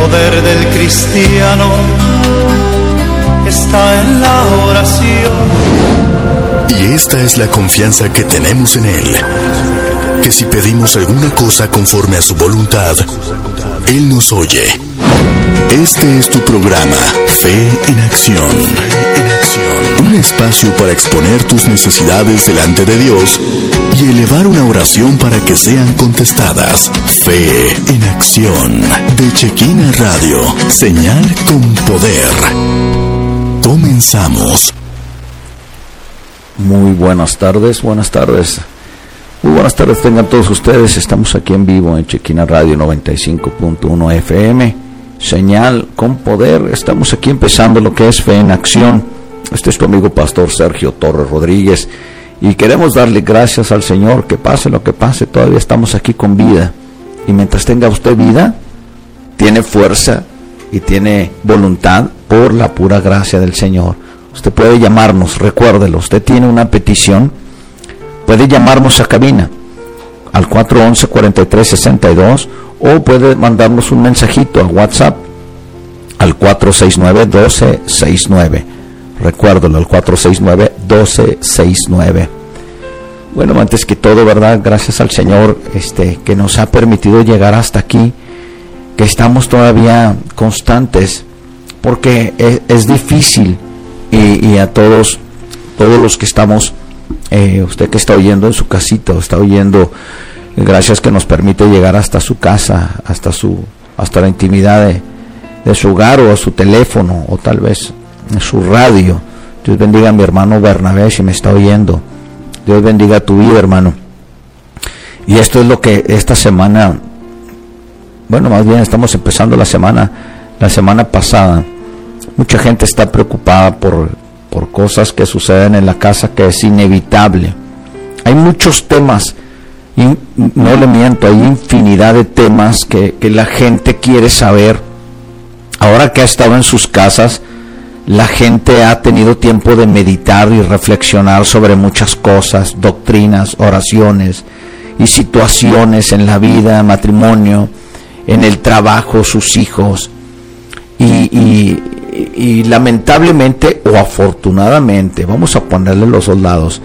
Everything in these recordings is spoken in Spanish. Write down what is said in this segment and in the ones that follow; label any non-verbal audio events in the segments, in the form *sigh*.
poder del cristiano está en la oración. Y esta es la confianza que tenemos en Él, que si pedimos alguna cosa conforme a su voluntad, Él nos oye. Este es tu programa, Fe en Acción. Un espacio para exponer tus necesidades delante de Dios y elevar una oración para que sean contestadas. Fe en Acción. De Chequina Radio. Señal con poder. Comenzamos. Muy buenas tardes, buenas tardes. Muy buenas tardes tengan todos ustedes. Estamos aquí en vivo en Chequina Radio 95.1 FM. Señal con poder. Estamos aquí empezando lo que es fe en acción. Este es tu amigo Pastor Sergio Torres Rodríguez. Y queremos darle gracias al Señor. Que pase lo que pase, todavía estamos aquí con vida. Y mientras tenga usted vida, tiene fuerza y tiene voluntad por la pura gracia del Señor. Usted puede llamarnos, recuérdelo. Usted tiene una petición puede llamarnos a cabina al 411-4362 o puede mandarnos un mensajito a WhatsApp al 469-1269. Recuérdalo, al 469-1269. Bueno, antes que todo, ¿verdad? Gracias al Señor este, que nos ha permitido llegar hasta aquí, que estamos todavía constantes, porque es, difícil y, a todos, todos los que estamos eh, usted que está oyendo en su casita, está oyendo, gracias que nos permite llegar hasta su casa, hasta su, hasta la intimidad de, su hogar o a su teléfono o tal vez su radio. Dios bendiga a mi hermano Bernabé si me está oyendo. Dios bendiga tu vida, hermano. Y esto es lo que esta semana, bueno, más bien estamos empezando la semana, la semana pasada. Mucha gente está preocupada por por cosas que suceden en la casa que es inevitable. Hay muchos temas, y no le miento, hay infinidad de temas que, que la gente quiere saber. Ahora que ha estado en sus casas, la gente ha tenido tiempo de meditar y reflexionar sobre muchas cosas, doctrinas, oraciones y situaciones en la vida, matrimonio, en el trabajo, sus hijos. Y, lamentablemente o afortunadamente, vamos a ponerle los soldados,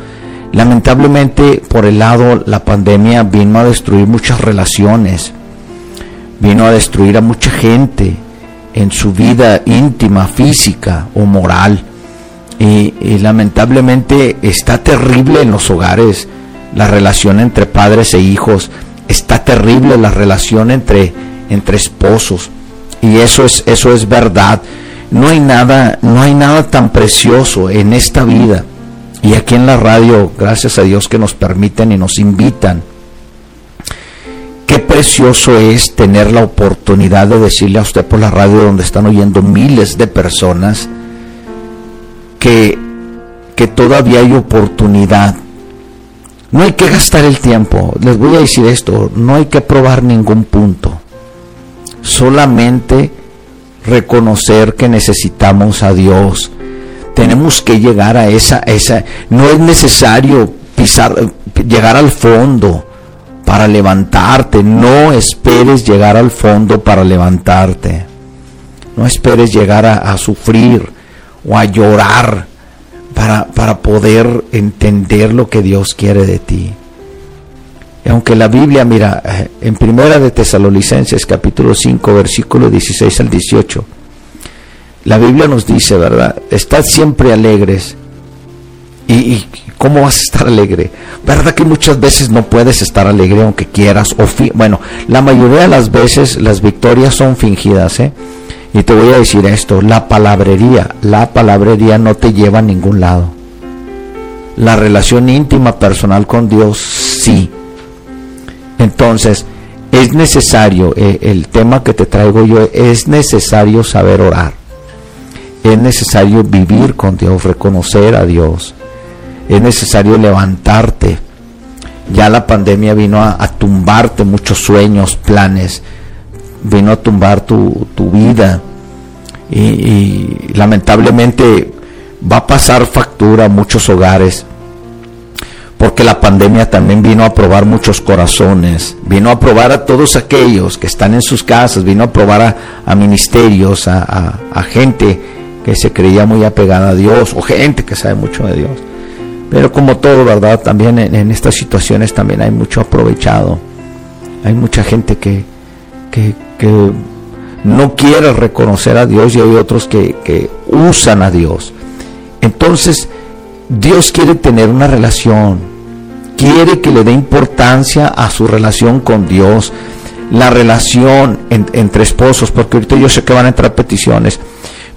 lamentablemente por el lado la pandemia vino a destruir muchas relaciones, vino a destruir a mucha gente en su vida íntima, física o moral. Y, lamentablemente está terrible en los hogares la relación entre padres e hijos, está terrible la relación entre, entre esposos. Y eso es, eso es verdad. No hay nada, no hay nada tan precioso en esta vida. Y aquí en la radio, gracias a Dios que nos permiten y nos invitan. Qué precioso es tener la oportunidad de decirle a usted por la radio donde están oyendo miles de personas que, que todavía hay oportunidad. No hay que gastar el tiempo. Les voy a decir esto, no hay que probar ningún punto. Solamente reconocer que necesitamos a Dios. Tenemos que llegar a esa, esa, no es necesario pisar, llegar al fondo para levantarte. No esperes llegar al fondo para levantarte. No esperes llegar a, sufrir o a llorar para, para poder entender lo que Dios quiere de ti. Y aunque la Biblia, mira, eh, en Primera de Tesalonicenses capítulo 5, versículo 16 al 18, la Biblia nos dice, ¿verdad? Estad siempre alegres. ¿Y, cómo vas a estar alegre? ¿Verdad que muchas veces no puedes estar alegre aunque quieras? O bueno, la mayoría de las veces las victorias son fingidas, ¿eh? Y te voy a decir esto, la palabrería, la palabrería no te lleva a ningún lado. La relación íntima personal con Dios, sí entonces, es necesario, eh, el tema que te traigo yo, es necesario saber orar. Es necesario vivir con Dios, reconocer a Dios. Es necesario levantarte. Ya la pandemia vino a, tumbarte muchos sueños, planes. Vino a tumbar tu, vida. Y, lamentablemente va a pasar factura a muchos hogares porque la pandemia también vino a probar muchos corazones, vino a probar a todos aquellos que están en sus casas, vino a probar a, ministerios, a, gente que se creía muy apegada a Dios o gente que sabe mucho de Dios. Pero como todo, ¿verdad? También en, estas situaciones también hay mucho aprovechado. Hay mucha gente que, que, no quiere reconocer a Dios y hay otros que, que usan a Dios. Entonces, Dios quiere tener una relación, quiere que le dé importancia a su relación con Dios, la relación entre esposos, porque ahorita yo sé que van a entrar peticiones.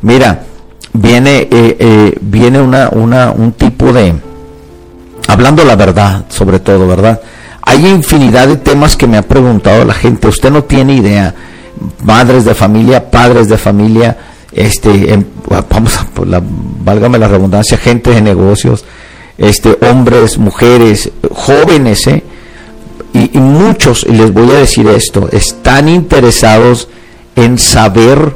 Mira, viene, eh, eh, viene una, una, un tipo de, hablando la verdad, sobre todo, ¿verdad? Hay infinidad de temas que me ha preguntado la gente, usted no tiene idea, madres de familia, padres de familia, este, em, vamos a, la, válgame la redundancia, gente de negocios, este, hombres, mujeres, jóvenes, ¿eh? y, y, muchos, y les voy a decir esto, están interesados en saber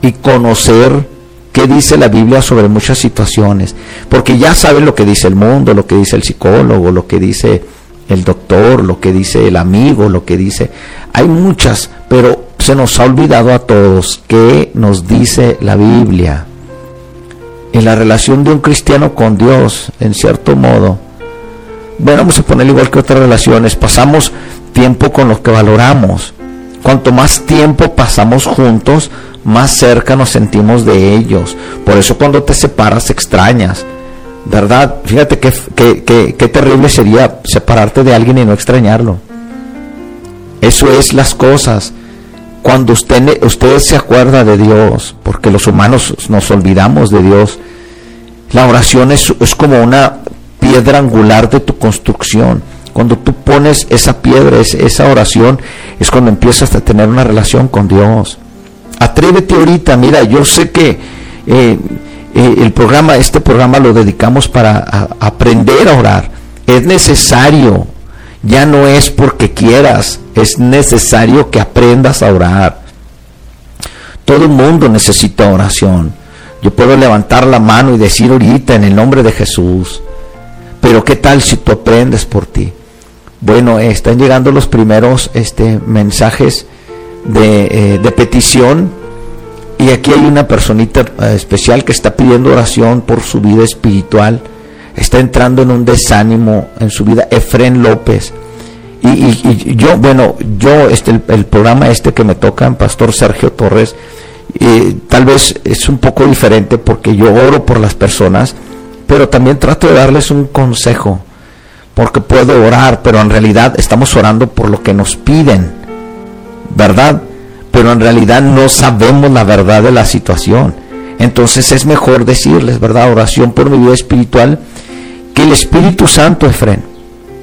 y conocer qué dice la Biblia sobre muchas situaciones, porque ya saben lo que dice el mundo, lo que dice el psicólogo, lo que dice el doctor, lo que dice el amigo, lo que dice, hay muchas, pero se nos ha olvidado a todos qué nos dice la Biblia. En la relación de un cristiano con Dios, en cierto modo, bueno, vamos a poner igual que otras relaciones, pasamos tiempo con los que valoramos. Cuanto más tiempo pasamos juntos, más cerca nos sentimos de ellos. Por eso cuando te separas extrañas. ¿Verdad? Fíjate qué, qué terrible sería separarte de alguien y no extrañarlo. Eso es las cosas cuando usted, usted se acuerda de Dios, porque los humanos nos olvidamos de Dios, la oración es, es como una piedra angular de tu construcción. Cuando tú pones esa piedra, esa oración, es cuando empiezas a tener una relación con Dios. Atrévete ahorita, mira, yo sé que eh, eh, el programa, este programa lo dedicamos para aprender a orar. Es necesario ya no es porque quieras, es necesario que aprendas a orar. Todo el mundo necesita oración. Yo puedo levantar la mano y decir ahorita en el nombre de Jesús. Pero ¿qué tal si tú aprendes por ti? Bueno, están llegando los primeros este, mensajes de, eh, petición. Y aquí hay una personita eh, especial que está pidiendo oración por su vida espiritual está entrando en un desánimo en su vida, Efren López. Y, yo, bueno, yo, este, el, programa este que me toca, Pastor Sergio Torres, eh, tal vez es un poco diferente porque yo oro por las personas, pero también trato de darles un consejo, porque puedo orar, pero en realidad estamos orando por lo que nos piden, ¿verdad? Pero en realidad no sabemos la verdad de la situación. Entonces es mejor decirles, ¿verdad? Oración por mi vida espiritual que el Espíritu Santo, Efren,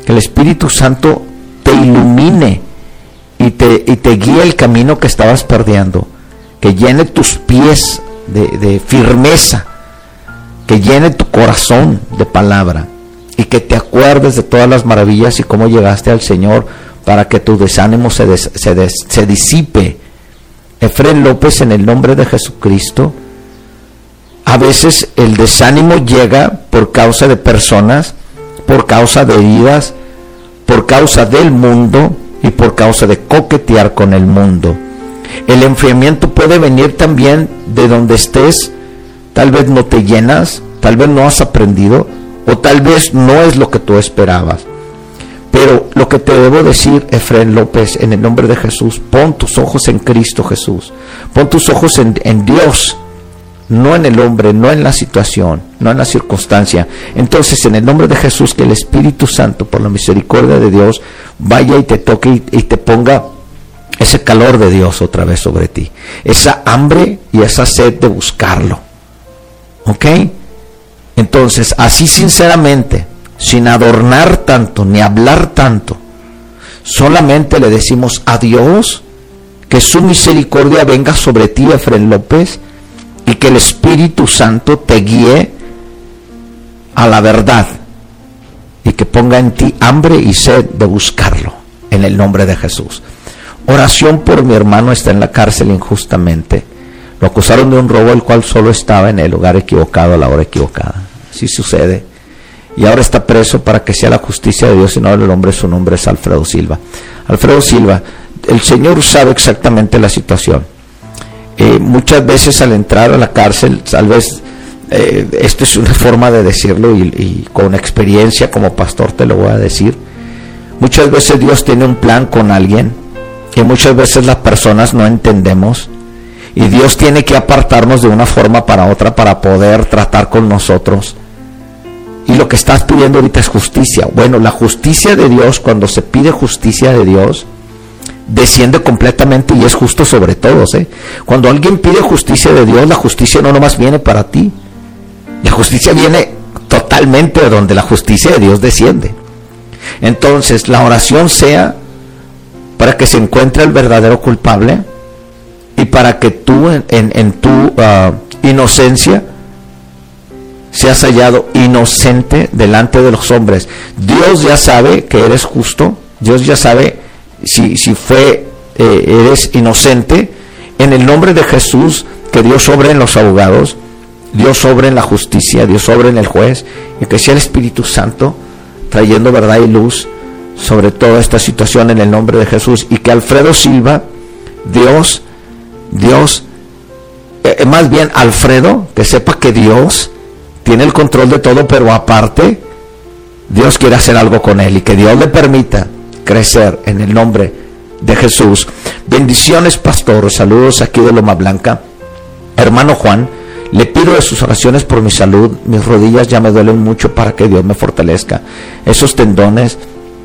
que el Espíritu Santo te ilumine y te, y te guíe el camino que estabas perdiendo, que llene tus pies de, de firmeza, que llene tu corazón de palabra y que te acuerdes de todas las maravillas y cómo llegaste al Señor para que tu desánimo se, se, se disipe. Efren López, en el nombre de Jesucristo, a veces el desánimo llega por causa de personas, por causa de heridas, por causa del mundo y por causa de coquetear con el mundo. El enfriamiento puede venir también de donde estés, tal vez no te llenas, tal vez no has aprendido o tal vez no es lo que tú esperabas. Pero lo que te debo decir, Efraín López, en el nombre de Jesús, pon tus ojos en Cristo Jesús, pon tus ojos en Dios, no en el hombre, no en la situación, no en la circunstancia. Entonces, en el nombre de Jesús, que el Espíritu Santo, por la misericordia de Dios, vaya y te toque y, te ponga ese calor de Dios otra vez sobre ti. Esa hambre y esa sed de buscarlo. ¿Ok? Entonces, así sinceramente, sin adornar tanto, ni hablar tanto, solamente le decimos a Dios que su misericordia venga sobre ti, Efren López, y que el Espíritu Santo te guíe a la verdad y que ponga en ti hambre y sed de buscarlo en el nombre de Jesús. Oración por mi hermano está en la cárcel injustamente. Lo acusaron de un robo el cual solo estaba en el lugar equivocado a la hora equivocada. Así sucede. Y ahora está preso para que sea la justicia de Dios y no el hombre, su nombre es Alfredo Silva. Alfredo Silva, el Señor sabe exactamente la situación. Eh, muchas veces al entrar a la cárcel, tal vez eh, esto es una *laughs* forma de decirlo y, y, con experiencia como pastor te lo voy a decir. Muchas veces Dios tiene un plan con alguien y muchas veces las personas no entendemos y Dios tiene que apartarnos de una forma para otra para poder tratar con nosotros. Y lo que estás pidiendo ahorita es justicia. Bueno, la justicia de Dios, cuando se pide justicia de Dios, desciende completamente y es justo sobre todos. ¿eh? Cuando alguien pide justicia de Dios, la justicia no nomás viene para ti. La justicia viene totalmente donde la justicia de Dios desciende. Entonces, la oración sea para que se encuentre el verdadero culpable y para que tú en, tu uh, inocencia seas hallado inocente delante de los hombres. Dios ya sabe que eres justo, Dios ya sabe si, si fue, eh, eres inocente. En el nombre de Jesús, que Dios sobre en los abogados, Dios sobre en la justicia, Dios sobre en el juez, y que sea el Espíritu Santo trayendo verdad y luz sobre toda esta situación en el nombre de Jesús. Y que Alfredo Silva, Dios, Dios, eh, más bien Alfredo, que sepa que Dios tiene el control de todo, pero aparte, Dios quiere hacer algo con él y que Dios le permita crecer en el nombre de Jesús. Bendiciones, pastor. Saludos aquí de Loma Blanca. Hermano Juan, le pido de sus oraciones por mi salud. Mis rodillas ya me duelen mucho para que Dios me fortalezca. Esos tendones,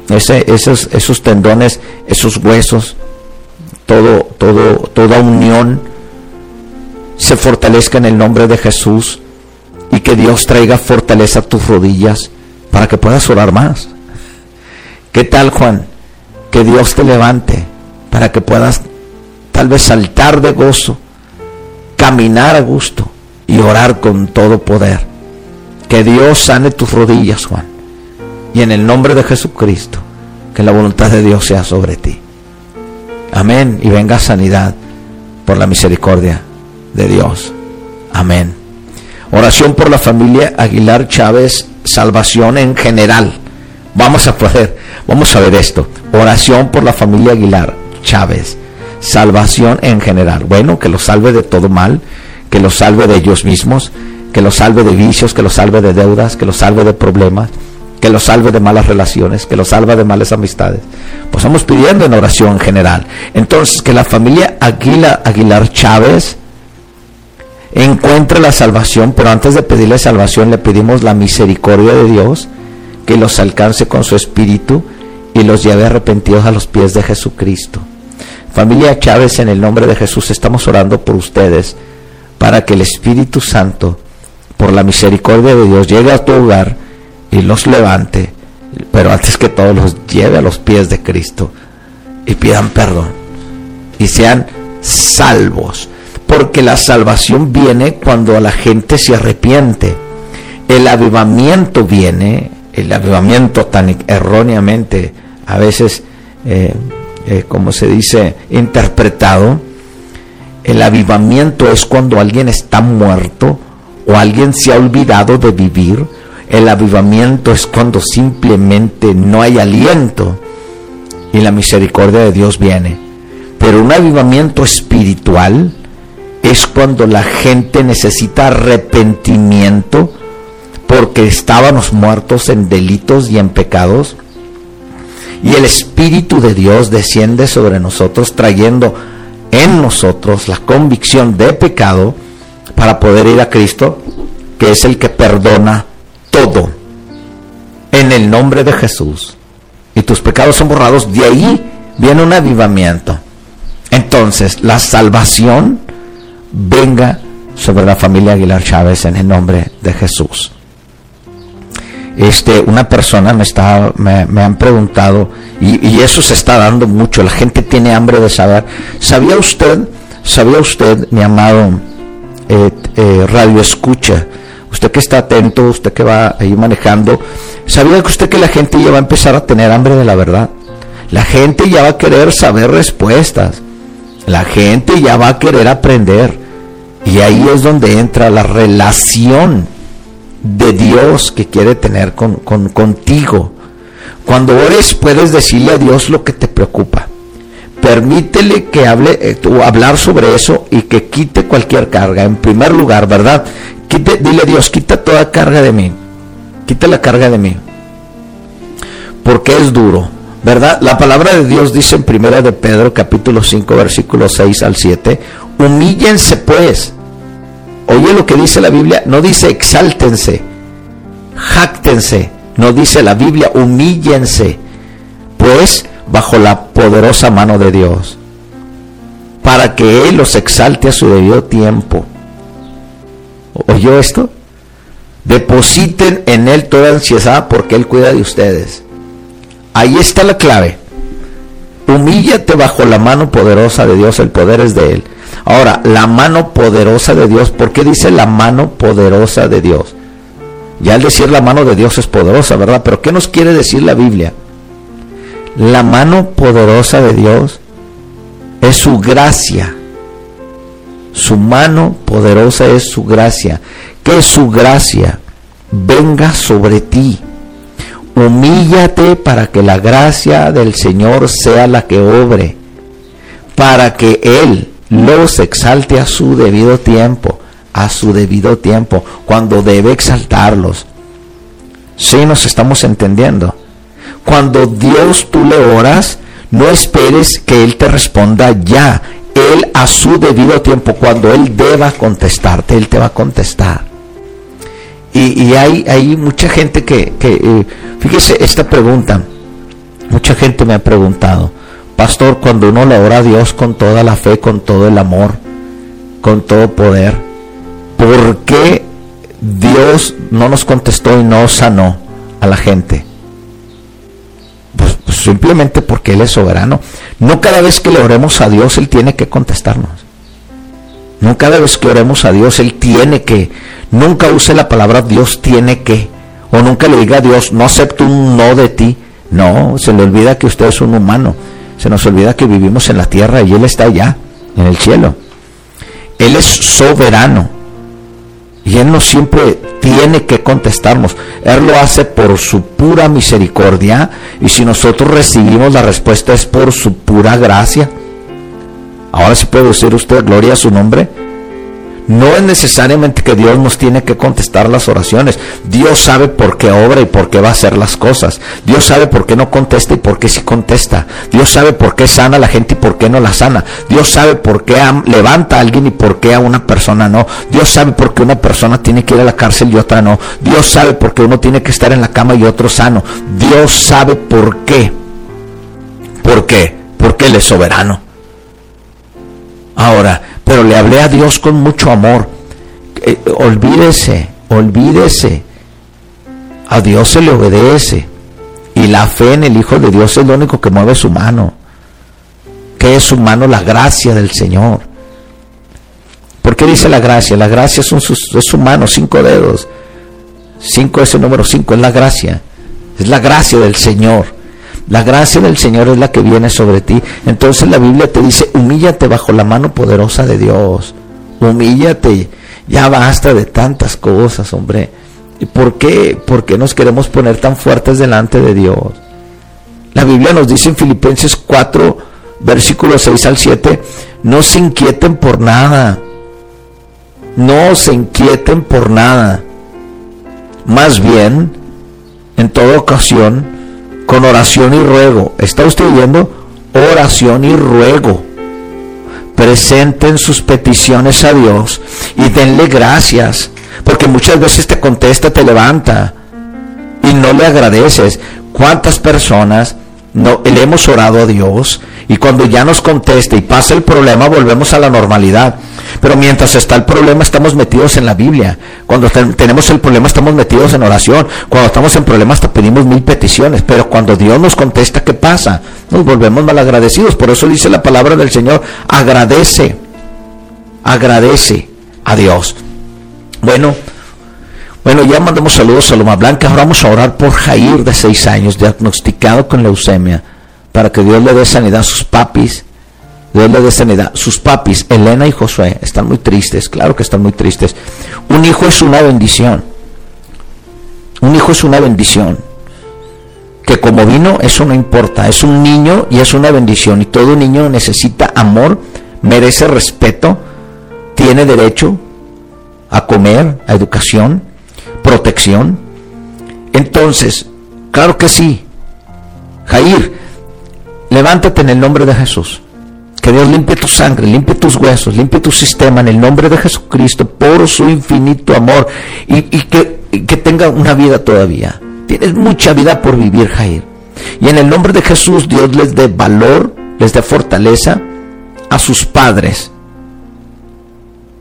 esos, esos tendones, esos huesos, todo, todo, toda unión se fortalezca en el nombre de Jesús y que Dios traiga fortaleza a tus rodillas para que puedas orar más. ¿Qué tal, Juan? Que Dios te levante para que puedas tal vez saltar de gozo, caminar a gusto y orar con todo poder. Que Dios sane tus rodillas, Juan. Y en el nombre de Jesucristo, que la voluntad de Dios sea sobre ti. Amén. Y venga sanidad por la misericordia de Dios. Amén. Oración por la familia Aguilar Chávez, salvación en general. Vamos a poder, vamos a ver esto. Oración por la familia Aguilar Chávez, salvación en general. Bueno, que los salve de todo mal, que los salve de ellos mismos, que los salve de vicios, que los salve de deudas, que los salve de problemas, que los salve de malas relaciones, que los salve de malas amistades. Pues estamos pidiendo en oración en general. Entonces, que la familia Aguilar, Aguilar Chávez, encuentre la salvación, pero antes de pedirle salvación le pedimos la misericordia de Dios, que los alcance con su espíritu y los lleve arrepentidos a los pies de Jesucristo. Familia Chávez, en el nombre de Jesús estamos orando por ustedes para que el Espíritu Santo, por la misericordia de Dios, llegue a tu hogar y los levante, pero antes que todo los lleve a los pies de Cristo y pidan perdón y sean salvos porque la salvación viene cuando la gente se arrepiente. El avivamiento viene, el avivamiento tan erróneamente a veces, eh, eh, como se dice, interpretado. El avivamiento es cuando alguien está muerto o alguien se ha olvidado de vivir. El avivamiento es cuando simplemente no hay aliento y la misericordia de Dios viene. Pero un avivamiento espiritual es cuando la gente necesita arrepentimiento porque estábamos muertos en delitos y en pecados. Y el Espíritu de Dios desciende sobre nosotros trayendo en nosotros la convicción de pecado para poder ir a Cristo, que es el que perdona todo. En el nombre de Jesús. Y tus pecados son borrados. De ahí viene un avivamiento. Entonces, la salvación venga sobre la familia Aguilar Chávez en el nombre de Jesús. Este, una persona me, está, me, han preguntado, y, eso se está dando mucho, la gente tiene hambre de saber. ¿Sabía usted, sabía usted, mi amado eh, eh, radio escucha, usted que está atento, usted que va ahí manejando, ¿sabía que usted que la gente ya va a empezar a tener hambre de la verdad? La gente ya va a querer saber respuestas. La gente ya va a querer aprender. Y ahí es donde entra la relación de Dios que quiere tener con, contigo. Cuando ores puedes decirle a Dios lo que te preocupa. Permítele que hable, eh, hablar sobre eso y que quite cualquier carga. En primer lugar, ¿verdad? Dile a Dios, quita toda carga de mí. Quita la carga de mí. Porque es duro, ¿verdad? La palabra de Dios dice en primera de Pedro capítulo 5 versículos 6 al 7, humíllense pues Oye lo que dice la Biblia, no dice exáltense, jáctense, no dice la Biblia humíllense, pues bajo la poderosa mano de Dios, para que Él los exalte a su debido tiempo. ¿Oyó esto? Depositen en Él toda ansiedad porque Él cuida de ustedes. Ahí está la clave. Humíllate bajo la mano poderosa de Dios, el poder es de Él. Ahora, la mano poderosa de Dios, ¿por qué dice la mano poderosa de Dios? Ya al decir la mano de Dios es poderosa, ¿verdad? Pero ¿qué nos quiere decir la Biblia? La mano poderosa de Dios es su gracia. Su mano poderosa es su gracia. Que su gracia venga sobre ti. Humíllate para que la gracia del Señor sea la que obre. Para que Él los exalte a su debido tiempo, a su debido tiempo, cuando debe exaltarlos. Sí, nos estamos entendiendo. Cuando Dios tú le oras, no esperes que Él te responda ya. Él a su debido tiempo, cuando Él deba contestarte, Él te va a contestar. Y, hay, hay, mucha gente que, que eh, fíjese esta pregunta, mucha gente me ha preguntado, Pastor, cuando uno le ora a Dios con toda la fe, con todo el amor, con todo poder, ¿por qué Dios no nos contestó y no sanó a la gente? Pues, pues, simplemente porque Él es soberano. No cada vez que le oremos a Dios, Él tiene que contestarnos. No cada vez que oremos a Dios, Él tiene que. Nunca use la palabra Dios tiene que. O nunca le diga a Dios, no acepto un no de ti. No, se le olvida que usted es un humano se nos olvida que vivimos en la tierra y Él está allá, en el cielo. Él es soberano. Y Él no siempre tiene que contestarnos. Él lo hace por su pura misericordia. Y si nosotros recibimos la respuesta es por su pura gracia. Ahora sí puede decir usted gloria a su nombre. No es necesariamente que Dios nos tiene que contestar las oraciones. Dios sabe por qué obra y por qué va a hacer las cosas. Dios sabe por qué no contesta y por qué sí contesta. Dios sabe por qué sana a la gente y por qué no la sana. Dios sabe por qué levanta a alguien y por qué a una persona no. Dios sabe por qué una persona tiene que ir a la cárcel y otra no. Dios sabe por qué uno tiene que estar en la cama y otro sano. Dios sabe por qué. ¿Por qué? Porque Él es soberano. Ahora, pero le hablé a Dios con mucho amor. Eh, olvídese, olvídese. A Dios se le obedece. Y la fe en el Hijo de Dios es lo único que mueve su mano. ¿Qué es su mano? La gracia del Señor. ¿Por qué dice la gracia? La gracia sus, es su mano, cinco dedos. Cinco es el número cinco, es la gracia. Es la gracia del Señor. La gracia del Señor es la que viene sobre ti. Entonces la Biblia te dice, humíllate bajo la mano poderosa de Dios. Humíllate. Ya basta de tantas cosas, hombre. ¿Y por qué? ¿Por qué nos queremos poner tan fuertes delante de Dios? La Biblia nos dice en Filipenses 4, versículos 6 al 7, no se inquieten por nada. No se inquieten por nada. Más bien, en toda ocasión, con oración y ruego. ¿Está usted oyendo? Oración y ruego. Presenten sus peticiones a Dios y denle gracias, porque muchas veces te contesta, te levanta y no le agradeces. ¿Cuántas personas no le hemos orado a Dios y cuando ya nos contesta y pasa el problema volvemos a la normalidad? Pero mientras está el problema estamos metidos en la Biblia. Cuando tenemos el problema estamos metidos en oración. Cuando estamos en problemas hasta pedimos mil peticiones. Pero cuando Dios nos contesta, ¿qué pasa? Nos volvemos malagradecidos. Por eso dice la palabra del Señor, agradece. Agradece a Dios. Bueno, bueno, ya mandamos saludos a Loma Blanca. Ahora vamos a orar por Jair de seis años, diagnosticado con leucemia, para que Dios le dé sanidad a sus papis, Dios le dé sanidad. Sus papis, Elena y Josué, están muy tristes, claro que están muy tristes. Un hijo es una bendición. Un hijo es una bendición. Que como vino, eso no importa. Es un niño y es una bendición. Y todo niño necesita amor, merece respeto, tiene derecho a comer, a educación, protección. Entonces, claro que sí. Jair, levántate en el nombre de Jesús. Que Dios limpie tu sangre, limpie tus huesos, limpie tu sistema en el nombre de Jesucristo por su infinito amor y, que, que tenga una vida todavía. Tienes mucha vida por vivir, Jair. Y en el nombre de Jesús Dios les dé valor, les dé fortaleza a sus padres.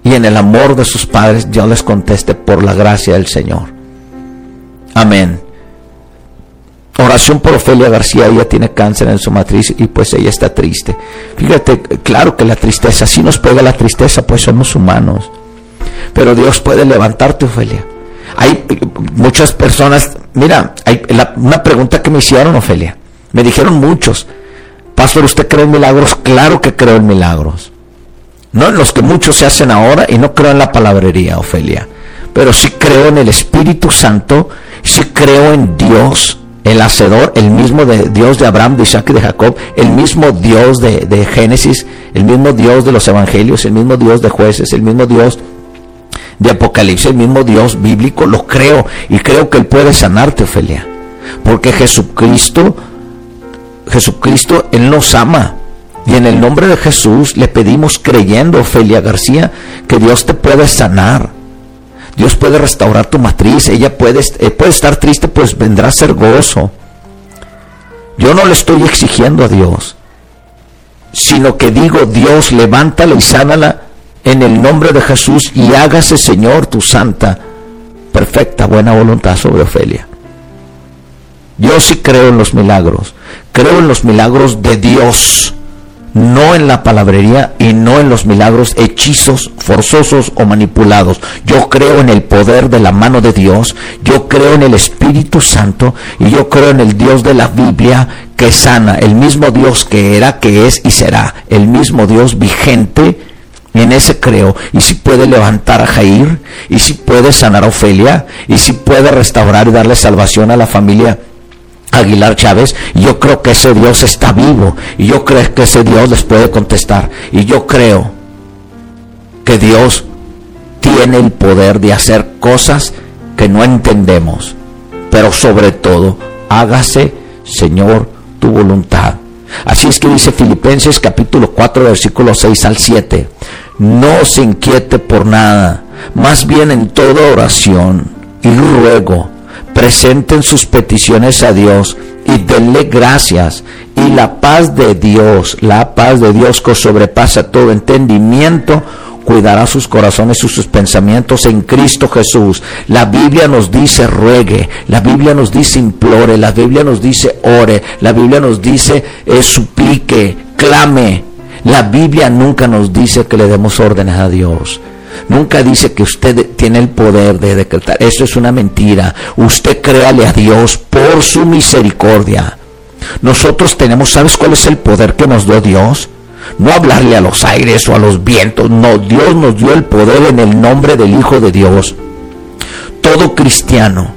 Y en el amor de sus padres Dios les conteste por la gracia del Señor. Amén. Oración por Ofelia García, ella tiene cáncer en su matriz y pues ella está triste. Fíjate, claro que la tristeza, si nos pega la tristeza, pues somos humanos. Pero Dios puede levantarte, Ofelia. Hay muchas personas, mira, hay una pregunta que me hicieron, Ofelia. Me dijeron muchos, Pastor, ¿usted cree en milagros? Claro que creo en milagros. No en los que muchos se hacen ahora y no creo en la palabrería, Ofelia. Pero sí creo en el Espíritu Santo, sí creo en Dios el hacedor, el mismo de Dios de Abraham, de Isaac y de Jacob, el mismo Dios de, de, Génesis, el mismo Dios de los evangelios, el mismo Dios de jueces, el mismo Dios de Apocalipsis, el mismo Dios bíblico, lo creo y creo que Él puede sanarte, Ofelia. Porque Jesucristo, Jesucristo, Él nos ama. Y en el nombre de Jesús le pedimos creyendo, Ofelia García, que Dios te puede sanar. Dios puede restaurar tu matriz, ella puede, eh, puede estar triste, pues vendrá a ser gozo. Yo no le estoy exigiendo a Dios, sino que digo, Dios, levántala y sánala en el nombre de Jesús y hágase, Señor, tu santa, perfecta, buena voluntad sobre Ofelia. Yo sí creo en los milagros, creo en los milagros de Dios no en la palabrería y no en los milagros hechizos, forzosos o manipulados. Yo creo en el poder de la mano de Dios, yo creo en el Espíritu Santo y yo creo en el Dios de la Biblia que sana, el mismo Dios que era, que es y será, el mismo Dios vigente. En ese creo. Y si puede levantar a Jair, y si puede sanar a Ofelia, y si puede restaurar y darle salvación a la familia Aguilar Chávez, yo creo que ese Dios está vivo y yo creo que ese Dios les puede contestar. Y yo creo que Dios tiene el poder de hacer cosas que no entendemos. Pero sobre todo, hágase, Señor, tu voluntad. Así es que dice Filipenses capítulo 4, versículo 6 al 7. No se inquiete por nada, más bien en toda oración y ruego presenten sus peticiones a Dios y denle gracias. Y la paz de Dios, la paz de Dios que sobrepasa todo entendimiento, cuidará sus corazones y sus pensamientos en Cristo Jesús. La Biblia nos dice ruegue, la Biblia nos dice implore, la Biblia nos dice ore, la Biblia nos dice eh, suplique, clame. La Biblia nunca nos dice que le demos órdenes a Dios. Nunca dice que usted tiene el poder de decretar. Eso es una mentira. Usted créale a Dios por su misericordia. Nosotros tenemos, ¿sabes cuál es el poder que nos dio Dios? No hablarle a los aires o a los vientos. No, Dios nos dio el poder en el nombre del Hijo de Dios. Todo cristiano,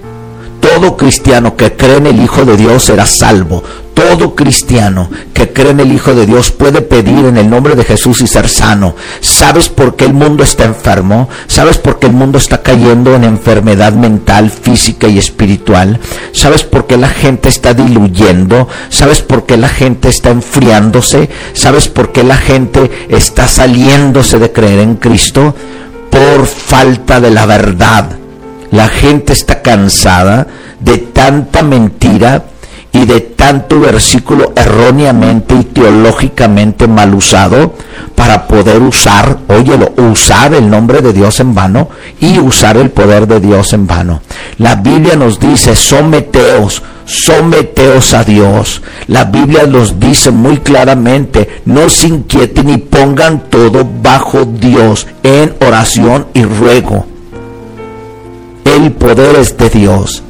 todo cristiano que cree en el Hijo de Dios será salvo todo cristiano que cree en el Hijo de Dios puede pedir en el nombre de Jesús y ser sano. ¿Sabes por qué el mundo está enfermo? ¿Sabes por qué el mundo está cayendo en enfermedad mental, física y espiritual? ¿Sabes por qué la gente está diluyendo? ¿Sabes por qué la gente está enfriándose? ¿Sabes por qué la gente está saliéndose de creer en Cristo? Por falta de la verdad. La gente está cansada de tanta mentira y de tanto versículo erróneamente y teológicamente mal usado para poder usar, óyelo, usar el nombre de Dios en vano y usar el poder de Dios en vano. La Biblia nos dice, someteos, someteos a Dios. La Biblia nos dice muy claramente, no se inquieten y pongan todo bajo Dios en oración y ruego. El poder es de Dios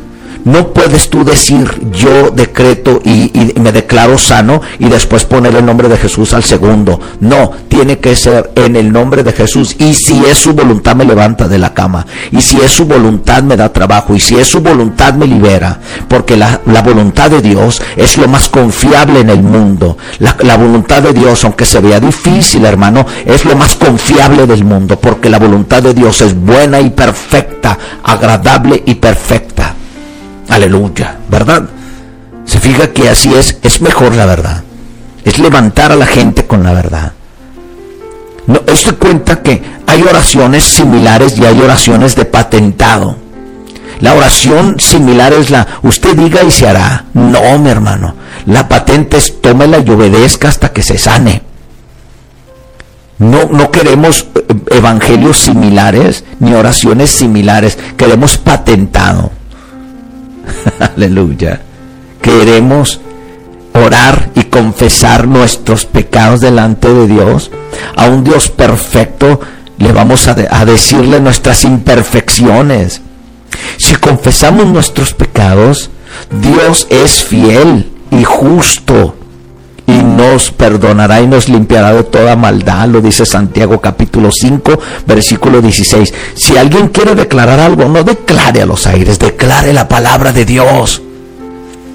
No puedes tú decir yo decreto y, me declaro sano y después poner el nombre de Jesús al segundo. No, tiene que ser en el nombre de Jesús. Y si es su voluntad me levanta de la cama. Y si es su voluntad me da trabajo. Y si es su voluntad me libera. Porque la, voluntad de Dios es lo más confiable en el mundo. La, voluntad de Dios, aunque se vea difícil hermano, es lo más confiable del mundo. Porque la voluntad de Dios es buena y perfecta, agradable y perfecta. Aleluya, ¿verdad? Se fija que así es, es mejor la verdad. Es levantar a la gente con la verdad. No, esto cuenta que hay oraciones similares y hay oraciones de patentado. La oración similar es la, usted diga y se hará. No, mi hermano. La patente es tómela y obedezca hasta que se sane. No, no queremos eh, evangelios similares ni oraciones similares. Queremos patentado. *laughs* Aleluya. Queremos orar y confesar nuestros pecados delante de Dios. A un Dios perfecto le vamos a, decirle nuestras imperfecciones. Si confesamos nuestros pecados, Dios es fiel y justo y nos perdonará y nos limpiará de toda maldad, lo dice Santiago capítulo 5, versículo 16. Si alguien quiere declarar algo, no declare a los aires, declare la palabra de Dios.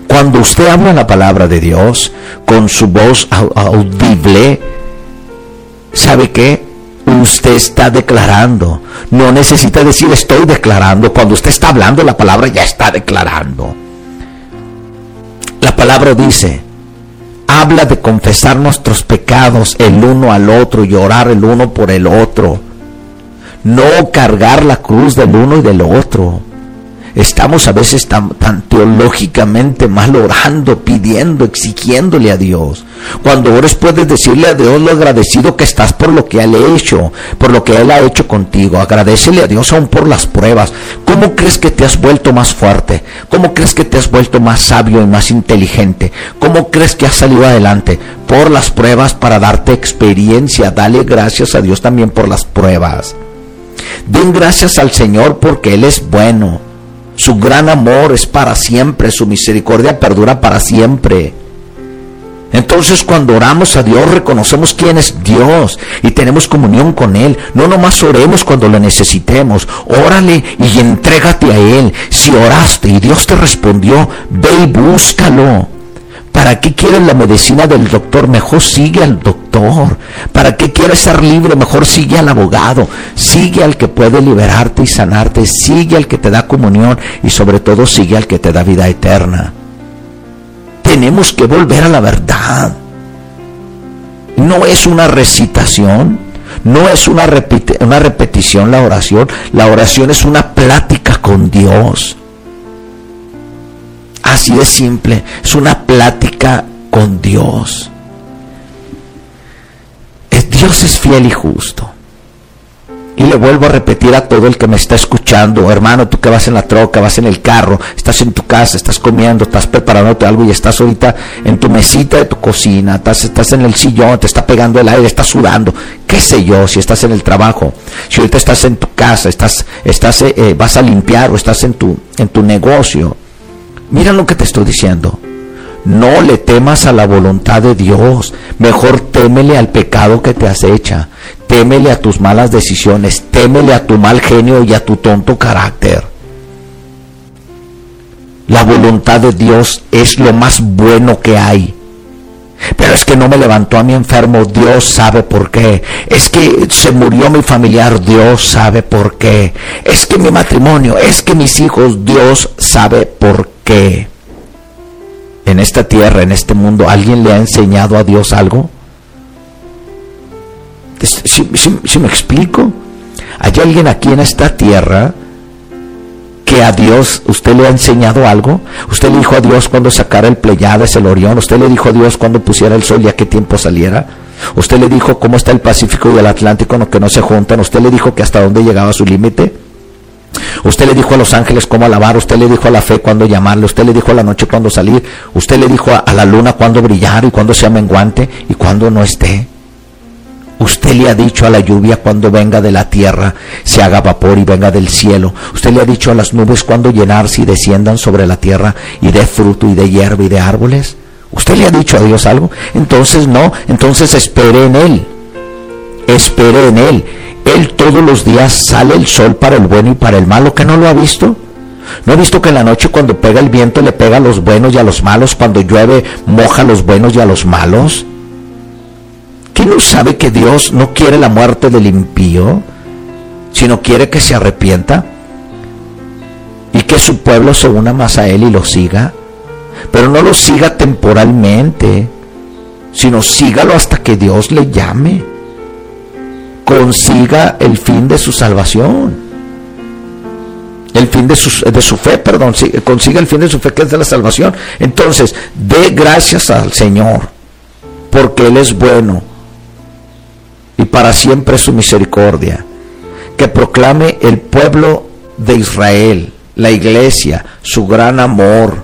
Cuando usted habla la palabra de Dios con su voz audible, ¿sabe qué? Usted está declarando. No necesita decir estoy declarando. Cuando usted está hablando la palabra ya está declarando. La palabra dice, habla de confesar nuestros pecados el uno al otro y orar el uno por el otro. No cargar la cruz del uno y del otro. Estamos a veces tan, teológicamente mal orando, pidiendo, exigiéndole a Dios. Cuando ores puedes decirle a Dios lo agradecido que estás por lo que Él ha hecho, por lo que Él ha hecho contigo. Agradecele a Dios aún por las pruebas. ¿Cómo crees que te has vuelto más fuerte? ¿Cómo crees que te has vuelto más sabio y más inteligente? ¿Cómo crees que has salido adelante? Por las pruebas para darte experiencia. Dale gracias a Dios también por las pruebas. Den gracias al Señor porque Él es bueno su gran amor es para siempre, su misericordia perdura para siempre. Entonces cuando oramos a Dios reconocemos quién es Dios y tenemos comunión con Él. No nomás oremos cuando lo necesitemos. Órale y entrégate a Él. Si oraste y Dios te respondió, ve y búscalo. ¿Para qué quieres la medicina del doctor? Mejor sigue al doctor. ¿Para qué quieres ser libre? Mejor sigue al abogado. Sigue al que puede liberarte y sanarte. Sigue al que te da comunión y sobre todo sigue al que te da vida eterna. Tenemos que volver a la verdad. No es una recitación, no es una, una repetición la oración. La oración es una plática con Dios. Así de simple. Es una plática con Dios. Dios es fiel y justo. Y le vuelvo a repetir a todo el que me está escuchando, hermano, tú que vas en la troca, vas en el carro, estás en tu casa, estás comiendo, estás preparándote algo y estás ahorita en tu mesita de tu cocina, estás, en el sillón, te está pegando el aire, estás sudando, qué sé yo, si estás en el trabajo, si ahorita estás en tu casa, estás, estás, eh, eh, vas a limpiar o estás en tu, en tu negocio, Mira lo que te estoy diciendo. No le temas a la voluntad de Dios. Mejor témele al pecado que te acecha. Témele a tus malas decisiones. Témele a tu mal genio y a tu tonto carácter. La voluntad de Dios es lo más bueno que hay. Pero es que no me levantó a mi enfermo, Dios sabe por qué. Es que se murió mi familiar, Dios sabe por qué. Es que mi matrimonio, es que mis hijos, Dios sabe por que en esta tierra, en este mundo, alguien le ha enseñado a Dios algo? Si, me explico? ¿Hay alguien aquí en esta tierra que a Dios usted le ha enseñado algo? ¿Usted le dijo a Dios cuando sacara el Pleiades, el Orión? ¿Usted le dijo a Dios cuando pusiera el sol y a qué tiempo saliera? ¿Usted le dijo cómo está el Pacífico y el Atlántico, que no se juntan? ¿Usted le dijo que hasta dónde llegaba su límite? Usted le dijo a los ángeles cómo alabar, usted le dijo a la fe cuándo llamarle, usted le dijo a la noche cuándo salir, usted le dijo a, la luna cuándo brillar y cuándo sea menguante y cuándo no esté. Usted le ha dicho a la lluvia cuando venga de la tierra, se haga vapor y venga del cielo. Usted le ha dicho a las nubes cuando llenarse y desciendan sobre la tierra y de fruto y de hierba y de árboles. ¿Usted le ha dicho a Dios algo? Entonces no, entonces espere en Él. Espere en Él. Él todos los días sale el sol para el bueno y para el malo, que no lo ha visto. ¿No ha visto que en la noche cuando pega el viento le pega a los buenos y a los malos? Cuando llueve moja a los buenos y a los malos. ¿Quién no sabe que Dios no quiere la muerte del impío, sino quiere que se arrepienta? Y que su pueblo se una más a Él y lo siga. Pero no lo siga temporalmente, sino sígalo hasta que Dios le llame. Consiga el fin de su salvación el fin de su, de su fe, perdón, consiga el fin de su fe que es de la salvación. Entonces, dé gracias al Señor, porque Él es bueno y para siempre su misericordia. Que proclame el pueblo de Israel, la iglesia, su gran amor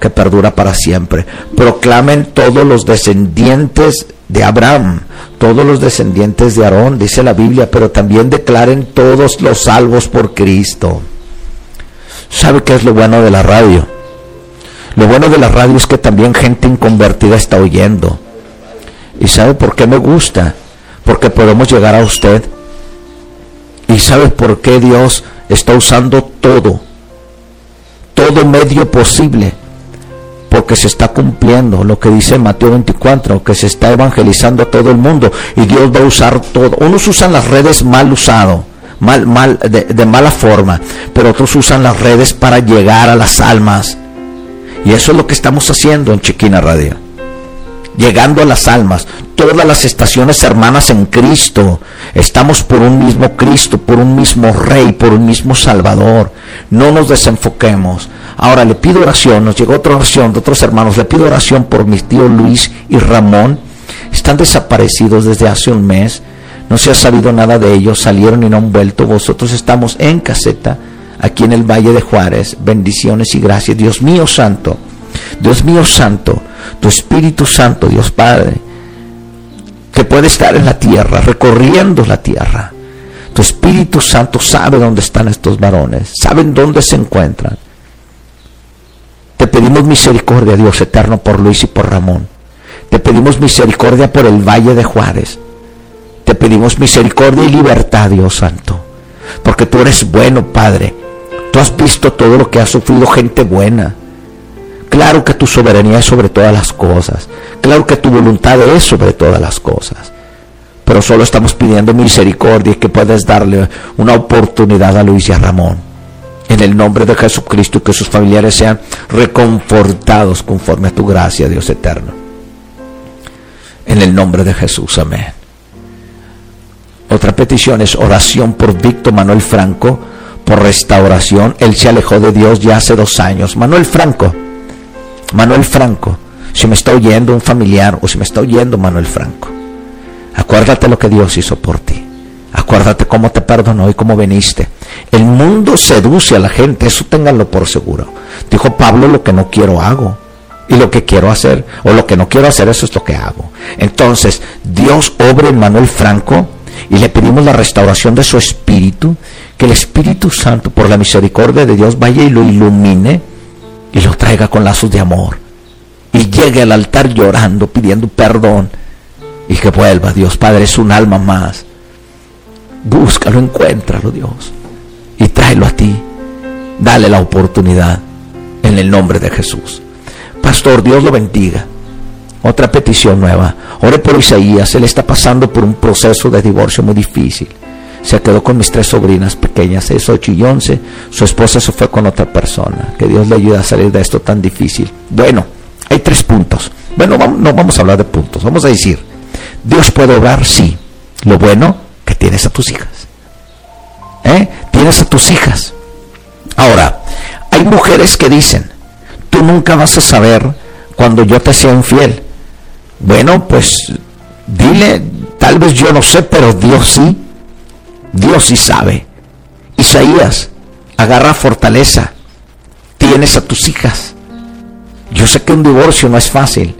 que perdura para siempre. Proclamen todos los descendientes de Abraham, todos los descendientes de Aarón, dice la Biblia, pero también declaren todos los salvos por Cristo. ¿Sabe qué es lo bueno de la radio? Lo bueno de la radio es que también gente inconvertida está oyendo. ¿Y sabe por qué me gusta? Porque podemos llegar a usted. ¿Y sabe por qué Dios está usando todo? Todo medio posible. Porque se está cumpliendo lo que dice Mateo 24, que se está evangelizando a todo el mundo. Y Dios va a usar todo. Unos usan las redes mal usado mal, mal, de, mala forma, pero otros usan las redes para llegar a las almas. Y eso es lo que estamos haciendo en Chiquina Radio. Llegando a las almas. Todas las estaciones hermanas en Cristo. Estamos por un mismo Cristo, por un mismo Rey, por un mismo Salvador. No nos desenfoquemos. Ahora le pido oración. Nos llegó otra oración de otros hermanos. Le pido oración por mis tíos Luis y Ramón. Están desaparecidos desde hace un mes. No se ha sabido nada de ellos, salieron y no han vuelto. Vosotros estamos en caseta, aquí en el Valle de Juárez. Bendiciones y gracias. Dios mío santo, Dios mío santo, tu Espíritu Santo, Dios Padre, que puede estar en la tierra, recorriendo la tierra. Tu Espíritu Santo sabe dónde están estos varones, saben dónde se encuentran. Te pedimos misericordia, Dios eterno, por Luis y por Ramón. Te pedimos misericordia por el Valle de Juárez. Te pedimos misericordia y libertad, Dios Santo. Porque tú eres bueno, Padre. Tú has visto todo lo que ha sufrido gente buena. Claro que tu soberanía es sobre todas las cosas. Claro que tu voluntad es sobre todas las cosas. Pero solo estamos pidiendo misericordia y que puedes darle una oportunidad a Luis y a Ramón. En el nombre de Jesucristo, que sus familiares sean reconfortados conforme a tu gracia, Dios eterno. En el nombre de Jesús, amén. Otra petición es oración por Víctor Manuel Franco, por restauración. Él se alejó de Dios ya hace dos años. Manuel Franco, Manuel Franco, si me está oyendo un familiar o si me está oyendo Manuel Franco, acuérdate lo que Dios hizo por ti. Acuérdate cómo te perdonó y cómo veniste. El mundo seduce a la gente, eso ténganlo por seguro. Dijo Pablo, lo que no quiero hago. Y lo que quiero hacer, o lo que no quiero hacer, eso es lo que hago. Entonces, Dios obra en Manuel Franco y le pedimos la restauración de su espíritu, que el Espíritu Santo, por la misericordia de Dios, vaya y lo ilumine y lo traiga con lazos de amor. Y llegue al altar llorando, pidiendo perdón. Y que vuelva, Dios Padre, es un alma más. Búscalo, encuéntralo, Dios. Y tráelo a ti. Dale la oportunidad en el nombre de Jesús. Pastor, Dios lo bendiga. Otra petición nueva. Ore por Isaías. Él está pasando por un proceso de divorcio muy difícil. Se quedó con mis tres sobrinas pequeñas, 6, 8 y 11. Su esposa se fue con otra persona. Que Dios le ayude a salir de esto tan difícil. Bueno, hay tres puntos. Bueno, no vamos a hablar de puntos. Vamos a decir, Dios puede obrar, sí. Lo bueno, que tienes a tus hijas. ¿Eh? Tienes a tus hijas. Ahora, hay mujeres que dicen, tú nunca vas a saber cuando yo te sea infiel. Bueno, pues dile, tal vez yo no sé, pero Dios sí. Dios sí sabe. Isaías, agarra fortaleza. Tienes a tus hijas. Yo sé que un divorcio no es fácil,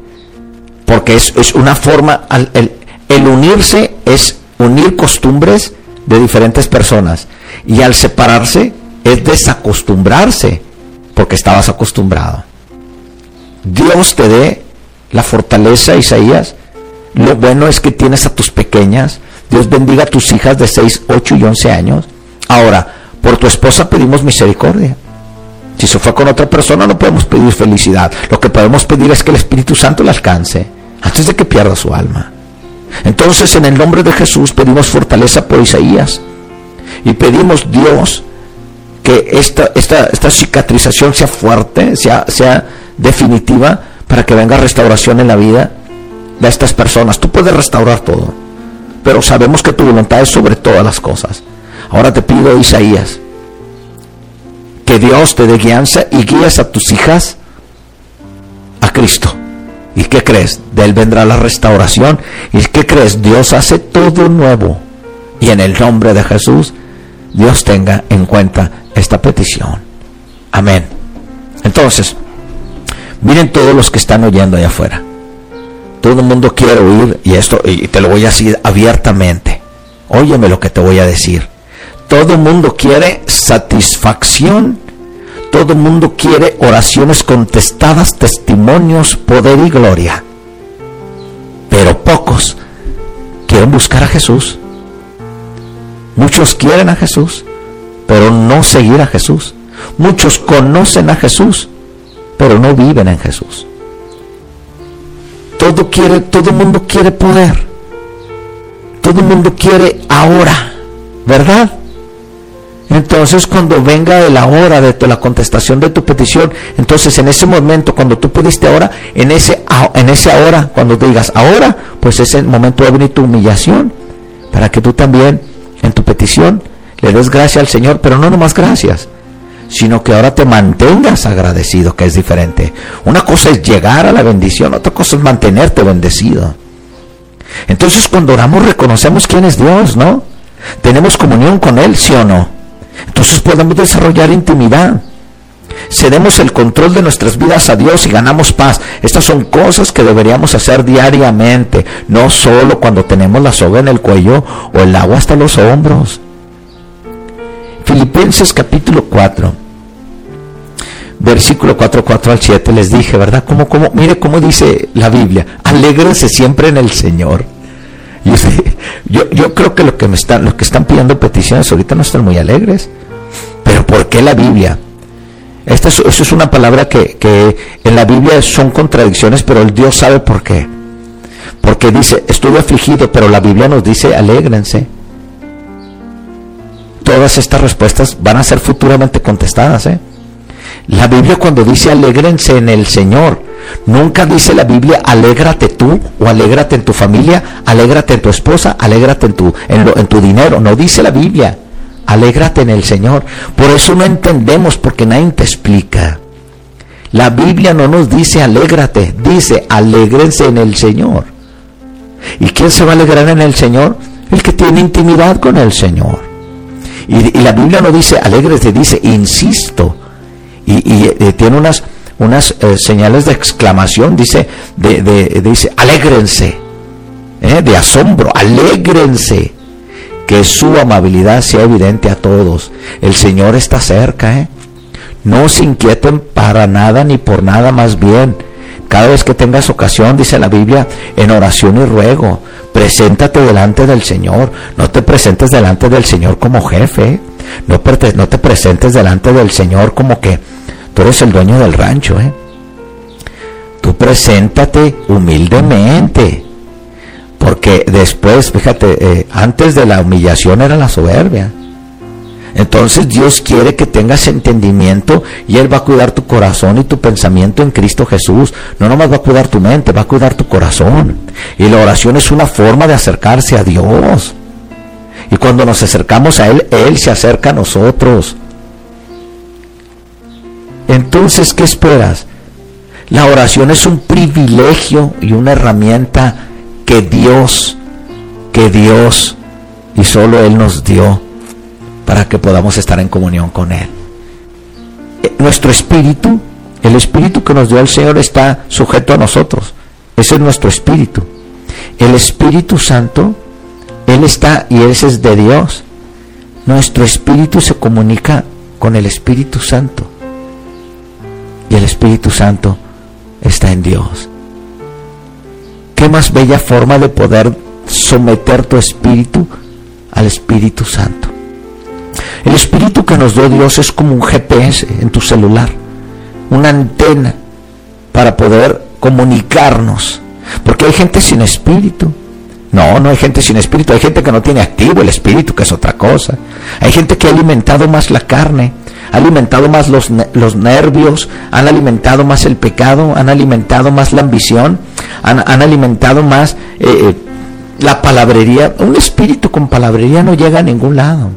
porque es, una forma, el, el unirse es unir costumbres de diferentes personas. Y al separarse es desacostumbrarse, porque estabas acostumbrado. Dios te dé la fortaleza, Isaías. Lo bueno es que tienes a tus pequeñas. Dios bendiga a tus hijas de 6, 8 y 11 años. Ahora, por tu esposa pedimos misericordia. Si se fue con otra persona no podemos pedir felicidad. Lo que podemos pedir es que el Espíritu Santo la alcance antes de que pierda su alma. Entonces en el nombre de Jesús pedimos fortaleza por Isaías y pedimos Dios que esta, esta, esta cicatrización sea fuerte, sea, sea definitiva para que venga restauración en la vida de estas personas. Tú puedes restaurar todo, pero sabemos que tu voluntad es sobre todas las cosas. Ahora te pido, Isaías, que Dios te dé guianza y guíes a tus hijas a Cristo. ¿Y qué crees? De Él vendrá la restauración. ¿Y qué crees? Dios hace todo nuevo. Y en el nombre de Jesús, Dios tenga en cuenta esta petición. Amén. Entonces, miren todos los que están oyendo allá afuera. Todo el mundo quiere oír y esto, y te lo voy a decir abiertamente. Óyeme lo que te voy a decir. Todo el mundo quiere satisfacción todo el mundo quiere oraciones contestadas, testimonios, poder y gloria. Pero pocos quieren buscar a Jesús. Muchos quieren a Jesús, pero no seguir a Jesús. Muchos conocen a Jesús, pero no viven en Jesús. Todo quiere, todo el mundo quiere poder. Todo el mundo quiere ahora, ¿verdad? Entonces cuando venga la hora de la contestación de tu petición, entonces en ese momento, cuando tú pediste ahora, en ese, en ese ahora, cuando digas ahora, pues ese momento va a venir tu humillación, para que tú también en tu petición le des gracias al Señor, pero no nomás gracias, sino que ahora te mantengas agradecido, que es diferente. Una cosa es llegar a la bendición, otra cosa es mantenerte bendecido. Entonces cuando oramos reconocemos quién es Dios, ¿no? Tenemos comunión con Él, sí o no. Entonces podemos desarrollar intimidad. Cedemos el control de nuestras vidas a Dios y ganamos paz. Estas son cosas que deberíamos hacer diariamente, no solo cuando tenemos la soga en el cuello o el agua hasta los hombros. Filipenses capítulo 4, versículo 4, 4 al 7, les dije, ¿verdad? ¿Cómo, cómo? Mire cómo dice la Biblia, alégrense siempre en el Señor. *laughs* Yo, yo, creo que lo que me están, los que están pidiendo peticiones ahorita no están muy alegres. Pero ¿por qué la Biblia? Esta es, es una palabra que, que en la Biblia son contradicciones, pero el Dios sabe por qué. Porque dice, estuve afligido, pero la Biblia nos dice, alégrense. Todas estas respuestas van a ser futuramente contestadas. ¿eh? La Biblia cuando dice alégrense en el Señor, Nunca dice la Biblia, alégrate tú o alégrate en tu familia, alégrate en tu esposa, alégrate en tu, en, tu dinero. No dice la Biblia, alégrate en el Señor. Por eso no entendemos, porque nadie te explica. La Biblia no nos dice alégrate, dice alégrense en el Señor. ¿Y quién se va a alegrar en el Señor? El que tiene intimidad con el Señor. Y, la Biblia no dice alégrate, dice insisto. Y, y eh, tiene unas unas eh, señales de exclamación, dice, de, dice, alégrense, ¿eh? de asombro, alégrense, que su amabilidad sea evidente a todos. El Señor está cerca, ¿eh? No se inquieten para nada ni por nada más bien. Cada vez que tengas ocasión, dice la Biblia, en oración y ruego, preséntate delante del Señor. No te presentes delante del Señor como jefe. No, te presentes delante del Señor como que Tú eres el dueño del rancho, ¿eh? Tú preséntate humildemente. Porque después, fíjate, eh, antes de la humillación era la soberbia. Entonces Dios quiere que tengas entendimiento y Él va a cuidar tu corazón y tu pensamiento en Cristo Jesús. No nomás va a cuidar tu mente, va a cuidar tu corazón. Y la oración es una forma de acercarse a Dios. Y cuando nos acercamos a Él, Él se acerca a nosotros. Entonces, ¿qué esperas? La oración es un privilegio y una herramienta que Dios, que Dios y solo Él nos dio para que podamos estar en comunión con Él. Eh, nuestro espíritu, el espíritu que nos dio el Señor está sujeto a nosotros. Ese es nuestro espíritu. El Espíritu Santo, Él está y ese es de Dios. Nuestro espíritu se comunica con el Espíritu Santo. Y el Espíritu Santo está en Dios. ¿Qué más bella forma de poder someter tu espíritu al Espíritu Santo? El espíritu que nos dio Dios es como un GPS en tu celular, una antena para poder comunicarnos. Porque hay gente sin espíritu. No, no hay gente sin espíritu, hay gente que no tiene activo el espíritu, que es otra cosa. Hay gente que ha alimentado más la carne, ha alimentado más los, los nervios, han alimentado más el pecado, han alimentado más la ambición, han, alimentado más eh, eh, la palabrería. Un espíritu con palabrería no llega a ningún lado.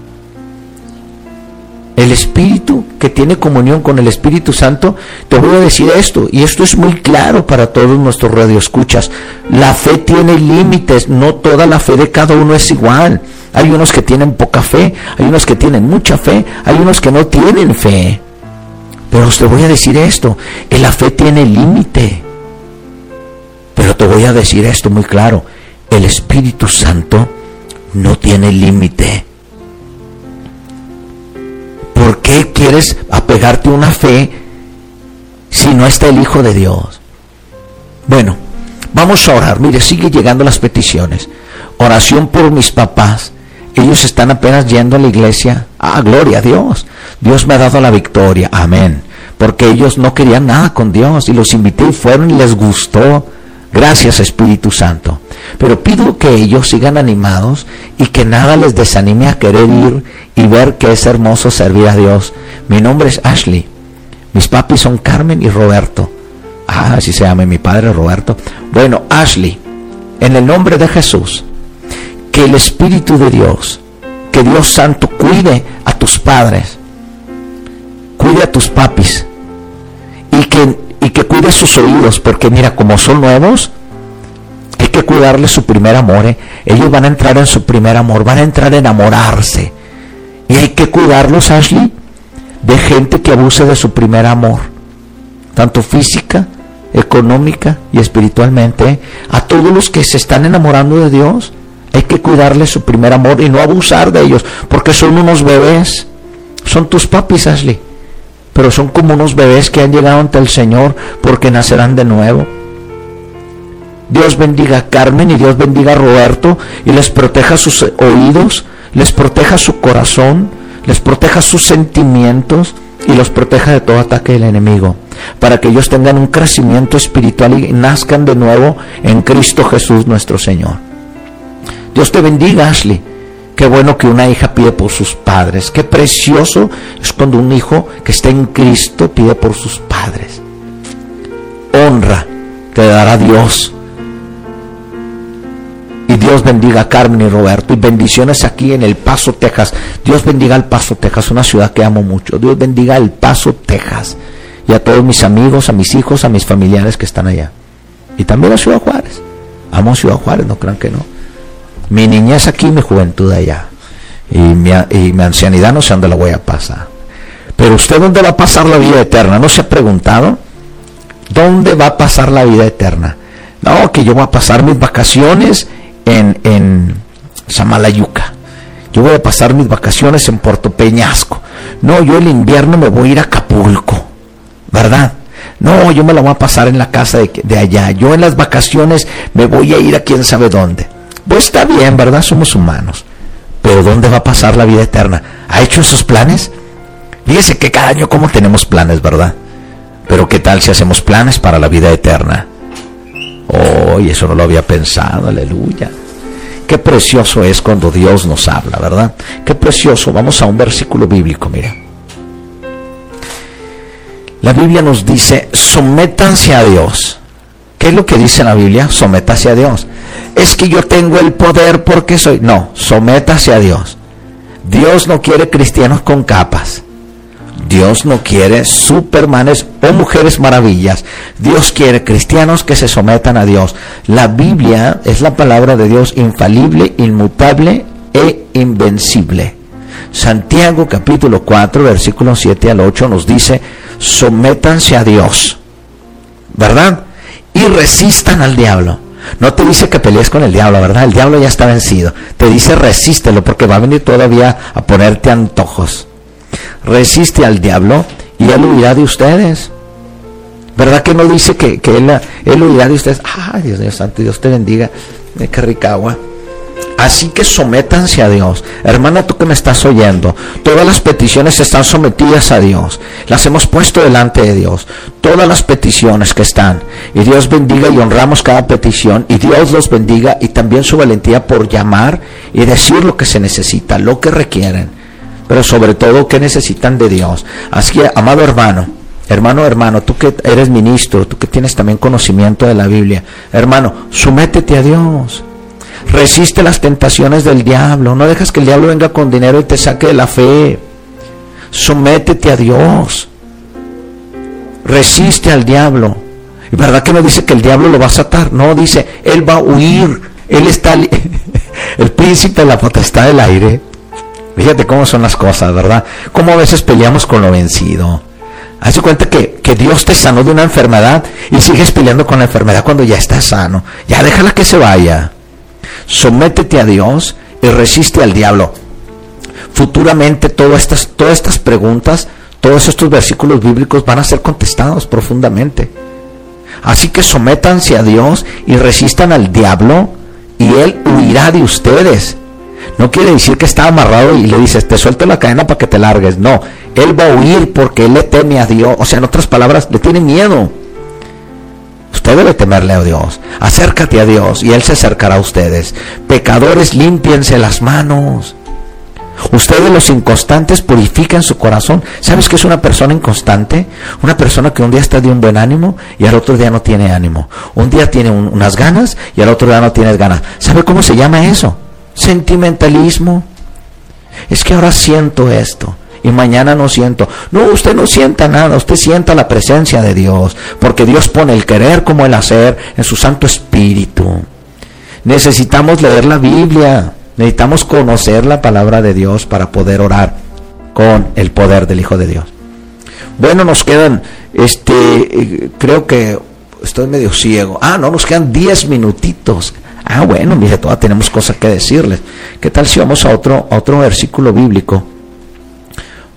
El espíritu que tiene comunión con el Espíritu Santo, te voy a decir esto, y esto es muy claro para todos nuestros radioescuchas. La fe tiene límites, no toda la fe de cada uno es igual. Hay unos que tienen poca fe, hay unos que tienen mucha fe, hay unos que no tienen fe. Pero te voy a decir esto, que la fe tiene límite. Pero te voy a decir esto muy claro, el Espíritu Santo no tiene límite. ¿Por qué quieres apegarte a una fe si no está el Hijo de Dios? Bueno, vamos a orar. Mire, sigue llegando las peticiones. Oración por mis papás. Ellos están apenas yendo a la iglesia. Ah, gloria a Dios. Dios me ha dado la victoria. Amén. Porque ellos no querían nada con Dios y los invité y fueron y les gustó. Gracias Espíritu Santo. Pero pido que ellos sigan animados y que nada les desanime a querer ir y ver que es hermoso servir a Dios. Mi nombre es Ashley. Mis papis son Carmen y Roberto. Ah, así se llama mi padre Roberto. Bueno, Ashley, en el nombre de Jesús, que el Espíritu de Dios, que Dios Santo cuide a tus padres, cuide a tus papis y que, y que cuide sus oídos, porque mira, como son nuevos, hay que cuidarles su primer amor. ¿eh? Ellos van a entrar en su primer amor, van a entrar a enamorarse. Y hay que cuidarlos, Ashley, de gente que abuse de su primer amor, tanto física, económica y espiritualmente. ¿eh? A todos los que se están enamorando de Dios, hay que cuidarles su primer amor y no abusar de ellos, porque son unos bebés. Son tus papis, Ashley. Pero son como unos bebés que han llegado ante el Señor porque nacerán de nuevo. Dios bendiga a Carmen y Dios bendiga a Roberto y les proteja sus oídos, les proteja su corazón, les proteja sus sentimientos y los proteja de todo ataque del enemigo, para que ellos tengan un crecimiento espiritual y nazcan de nuevo en Cristo Jesús nuestro Señor. Dios te bendiga, Ashley. Qué bueno que una hija pide por sus padres. Qué precioso es cuando un hijo que está en Cristo pide por sus padres. Honra te dará Dios Dios bendiga a Carmen y Roberto. Y bendiciones aquí en El Paso, Texas. Dios bendiga El Paso, Texas, una ciudad que amo mucho. Dios bendiga El Paso, Texas. Y a todos mis amigos, a mis hijos, a mis familiares que están allá. Y también a Ciudad Juárez. Amo Ciudad Juárez, no crean que no. Mi niñez aquí, mi juventud allá. Y mi, y mi ancianidad no sé dónde la voy a pasar. Pero usted dónde va a pasar la vida eterna? ¿No se ha preguntado? ¿Dónde va a pasar la vida eterna? No, que yo voy a pasar mis vacaciones en, en Samalayuca. Yo voy a pasar mis vacaciones en Puerto Peñasco. No, yo el invierno me voy a ir a Acapulco. ¿Verdad? No, yo me la voy a pasar en la casa de, de, allá. Yo en las vacaciones me voy a ir a quién sabe dónde. Pues está bien, ¿verdad? Somos humanos. Pero ¿dónde va a pasar la vida eterna? ¿Ha hecho esos planes? Fíjese que cada año como tenemos planes, ¿verdad? Pero ¿qué tal si hacemos planes para la vida eterna? Oh, eso no lo había pensado, aleluya. Qué precioso es cuando Dios nos habla, ¿verdad? Qué precioso. Vamos a un versículo bíblico, mira. La Biblia nos dice, sométanse a Dios. ¿Qué es lo que dice la Biblia? Sométase a Dios. Es que yo tengo el poder porque soy. No, sométase a Dios. Dios no quiere cristianos con capas. Dios no quiere supermanes o mujeres maravillas. Dios quiere cristianos que se sometan a Dios. La Biblia es la palabra de Dios infalible, inmutable e invencible. Santiago capítulo 4, versículos 7 al 8 nos dice, sométanse a Dios, ¿verdad? Y resistan al diablo. No te dice que pelees con el diablo, ¿verdad? El diablo ya está vencido. Te dice resístelo porque va a venir todavía a ponerte antojos. Resiste al diablo y él huirá de ustedes. ¿Verdad que no dice que, él, huirá de ustedes? Ay, Dios mío santo, Dios te bendiga. Qué rica agua. Así que sométanse a Dios. Hermana, tú que me estás oyendo, todas las peticiones están sometidas a Dios. Las hemos puesto delante de Dios. Todas las peticiones que están. Y Dios bendiga y honramos cada petición. Y Dios los bendiga y también su valentía por llamar y decir lo que se necesita, lo que requieren. Pero sobre todo que necesitan de Dios. Así que, amado hermano, Hermano, hermano, tú que eres ministro, tú que tienes también conocimiento de la Biblia, hermano, sumétete a Dios. Resiste las tentaciones del diablo. No dejas que el diablo venga con dinero y te saque de la fe. Sométete a Dios. Resiste al diablo. Y verdad que no dice que el diablo lo va a satar. No, dice, él va a huir. Él está *laughs* el príncipe de la potestad del aire. Fíjate cómo son las cosas, ¿verdad? Cómo a veces peleamos con lo vencido. Haz cuenta que, que, Dios te sanó de una enfermedad y sigues peleando con la enfermedad cuando ya estás sano. Ya déjala que se vaya sométete a Dios y resiste al diablo. Futuramente todas estas, todas estas preguntas, todos estos versículos bíblicos van a ser contestados profundamente. Así que sométanse a Dios y resistan al diablo y él huirá de ustedes. No quiere decir que está amarrado y le dices, te suelto la cadena para que te largues. No, él va a huir porque él le teme a Dios. O sea, en otras palabras, le tiene miedo. Usted debe temerle a Dios. Acércate a Dios y Él se acercará a ustedes. Pecadores, límpiense las manos. Ustedes los inconstantes purifican su corazón. ¿Sabes qué es una persona inconstante? Una persona que un día está de un buen ánimo y al otro día no tiene ánimo. Un día tiene unas ganas y al otro día no tiene ganas. ¿Sabe cómo se llama eso? Sentimentalismo. Es que ahora siento esto y mañana no siento. No, usted no sienta nada, usted sienta la presencia de Dios, porque Dios pone el querer como el hacer en su Santo Espíritu. Necesitamos leer la Biblia, necesitamos conocer la palabra de Dios para poder orar con el poder del Hijo de Dios. Bueno, nos quedan, este, eh, creo que estoy medio ciego. Ah, no, nos quedan 10 minutitos. Ah, bueno, mire, todavía tenemos cosas que decirles. ¿Qué tal si vamos a otro, a otro versículo bíblico?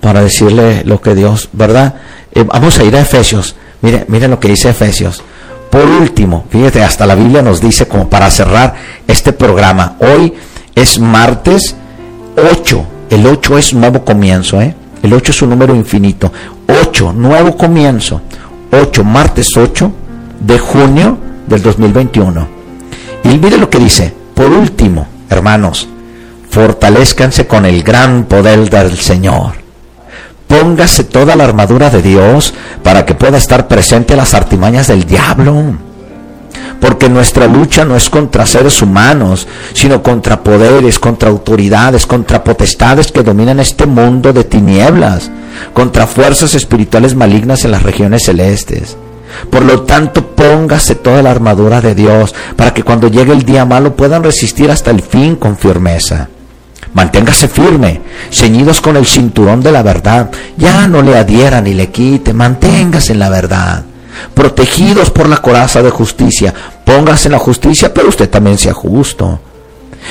para decirle lo que Dios, ¿verdad? Eh, vamos a ir a Efesios. Mire, mire lo que dice Efesios. Por último, fíjate, hasta la Biblia nos dice como para cerrar este programa. Hoy es martes 8. El 8 es nuevo comienzo, ¿eh? El 8 es un número infinito. 8, nuevo comienzo. 8, martes 8 de junio del 2021. Y mire lo que dice. Por último, hermanos, fortalezcanse con el gran poder del Señor Póngase toda la armadura de Dios para que pueda estar presente las artimañas del diablo. Porque nuestra lucha no es contra seres humanos, sino contra poderes, contra autoridades, contra potestades que dominan este mundo de tinieblas, contra fuerzas espirituales malignas en las regiones celestes. Por lo tanto, póngase toda la armadura de Dios para que cuando llegue el día malo puedan resistir hasta el fin con firmeza. Manténgase firme, ceñidos con el cinturón de la verdad. Ya no le adhiera ni le quite, manténgase en la verdad. Protegidos por la coraza de justicia, póngase en la justicia, pero usted también sea justo.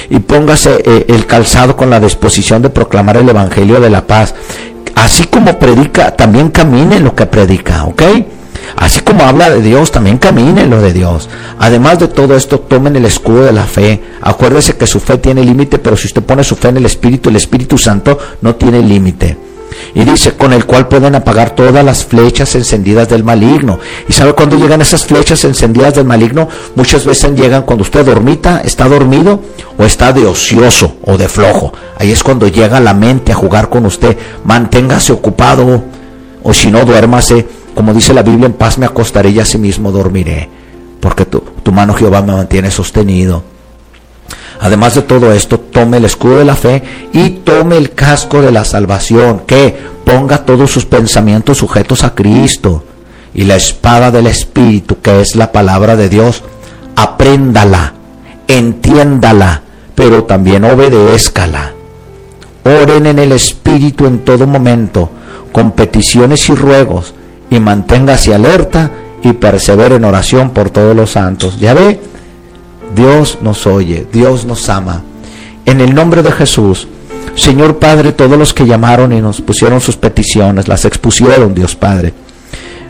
Y póngase eh, el calzado con la disposición de proclamar el Evangelio de la paz. Así como predica, también camine lo que predica, ¿ok? Así como habla de Dios, también camine en lo de Dios. Además de todo esto, tomen el escudo de la fe. Acuérdese que su fe tiene límite, pero si usted pone su fe en el Espíritu, el Espíritu Santo no tiene límite. Y dice, con el cual pueden apagar todas las flechas encendidas del maligno. ¿Y sabe cuándo llegan esas flechas encendidas del maligno? Muchas veces llegan cuando usted dormita, está dormido o está de ocioso o de flojo. Ahí es cuando llega la mente a jugar con usted. Manténgase ocupado o si no, duérmase como dice la Biblia, en paz me acostaré y asimismo dormiré, porque tu, mano Jehová me mantiene sostenido. Además de todo esto, tome el escudo de la fe y tome el casco de la salvación, que ponga todos sus pensamientos sujetos a Cristo y la espada del Espíritu, que es la palabra de Dios, apréndala, entiéndala, pero también obedézcala. Oren en el Espíritu en todo momento, con peticiones y ruegos y manténgase alerta y persevere en oración por todos los santos. Ya ve, Dios nos oye, Dios nos ama. En el nombre de Jesús, Señor Padre, todos los que llamaron y nos pusieron sus peticiones, las expusieron, Dios Padre.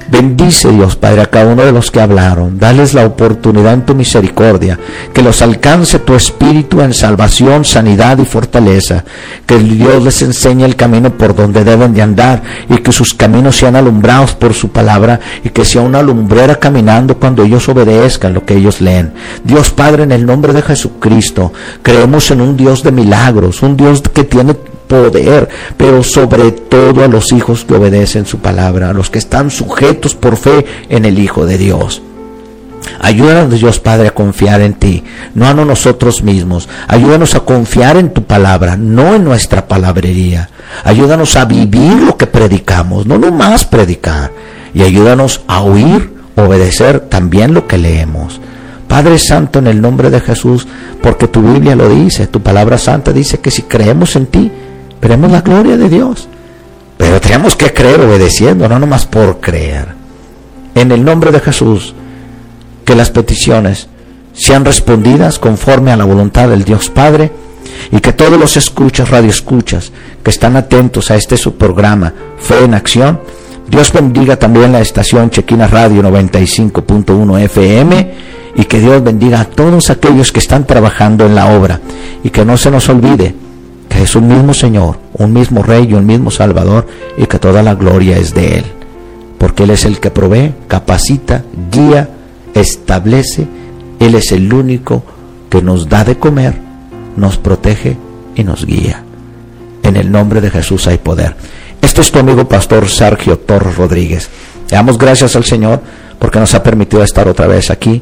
Bendice Dios Padre a cada uno de los que hablaron. Dales la oportunidad en tu misericordia. Que los alcance tu espíritu en salvación, sanidad y fortaleza. Que Dios les enseñe el camino por donde deben de andar y que sus caminos sean alumbrados por su palabra y que sea una lumbrera caminando cuando ellos obedezcan lo que ellos leen. Dios Padre, en el nombre de Jesucristo, creemos en un Dios de milagros, un Dios que tiene poder, pero sobre todo a los hijos que obedecen su palabra, a los que están sujetos por fe en el Hijo de Dios. Ayúdanos, Dios Padre, a confiar en ti, no a nosotros mismos. Ayúdanos a confiar en tu palabra, no en nuestra palabrería. Ayúdanos a vivir lo que predicamos, no nomás predicar. Y ayúdanos a oír, obedecer también lo que leemos. Padre Santo, en el nombre de Jesús, porque tu Biblia lo dice, tu palabra santa dice que si creemos en ti, Veremos la gloria de Dios. Pero tenemos que creer obedeciendo, no nomás por creer. En el nombre de Jesús, que las peticiones sean respondidas conforme a la voluntad del Dios Padre y que todos los escuchas, radioescuchas, que están atentos a este su programa, Fe en Acción, Dios bendiga también la estación Chequina Radio 95.1 FM y que Dios bendiga a todos aquellos que están trabajando en la obra y que no se nos olvide es un mismo Señor, un mismo Rey y un mismo Salvador y que toda la gloria es de Él. Porque Él es el que provee, capacita, guía, establece. Él es el único que nos da de comer, nos protege y nos guía. En el nombre de Jesús hay poder. Este es tu amigo pastor Sergio Torres Rodríguez. Le damos gracias al Señor porque nos ha permitido estar otra vez aquí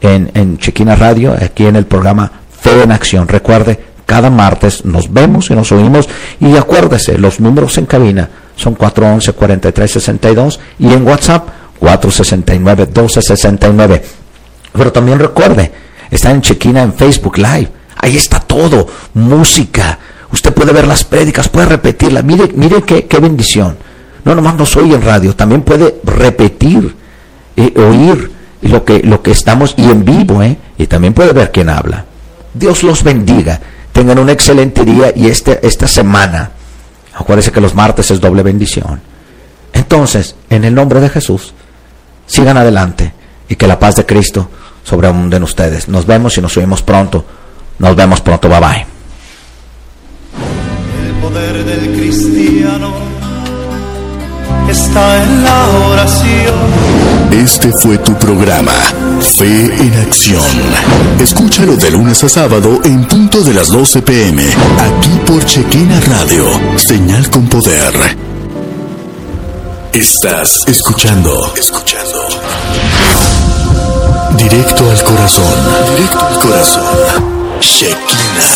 en, en Radio, aquí en el programa Fe en Acción. Recuerde, cada martes nos vemos y nos oímos. Y acuérdese, los números en cabina son 411-4362 y en WhatsApp 469-1269. Pero también recuerde, está en Chequina en Facebook Live. Ahí está todo, música. Usted puede ver las prédicas, puede repetirlas. Mire, mire qué, qué bendición. No nomás nos oye en radio, también puede repetir, y oír lo que, lo que estamos y en vivo, ¿eh? Y también puede ver quién habla. Dios los bendiga tengan un excelente día y este, esta semana, acuérdense que los martes es doble bendición. Entonces, en el nombre de Jesús, sigan adelante y que la paz de Cristo sobreabunde en ustedes. Nos vemos y nos oímos pronto. Nos vemos pronto. Bye bye. El poder del cristiano está en la oración. Este fue tu programa, Fe en Acción. Escúchalo de lunes a sábado en punto de las 12 pm, aquí por Chequina Radio, señal con poder. Estás escuchando, escuchando. Directo al corazón, directo al corazón. Chequina.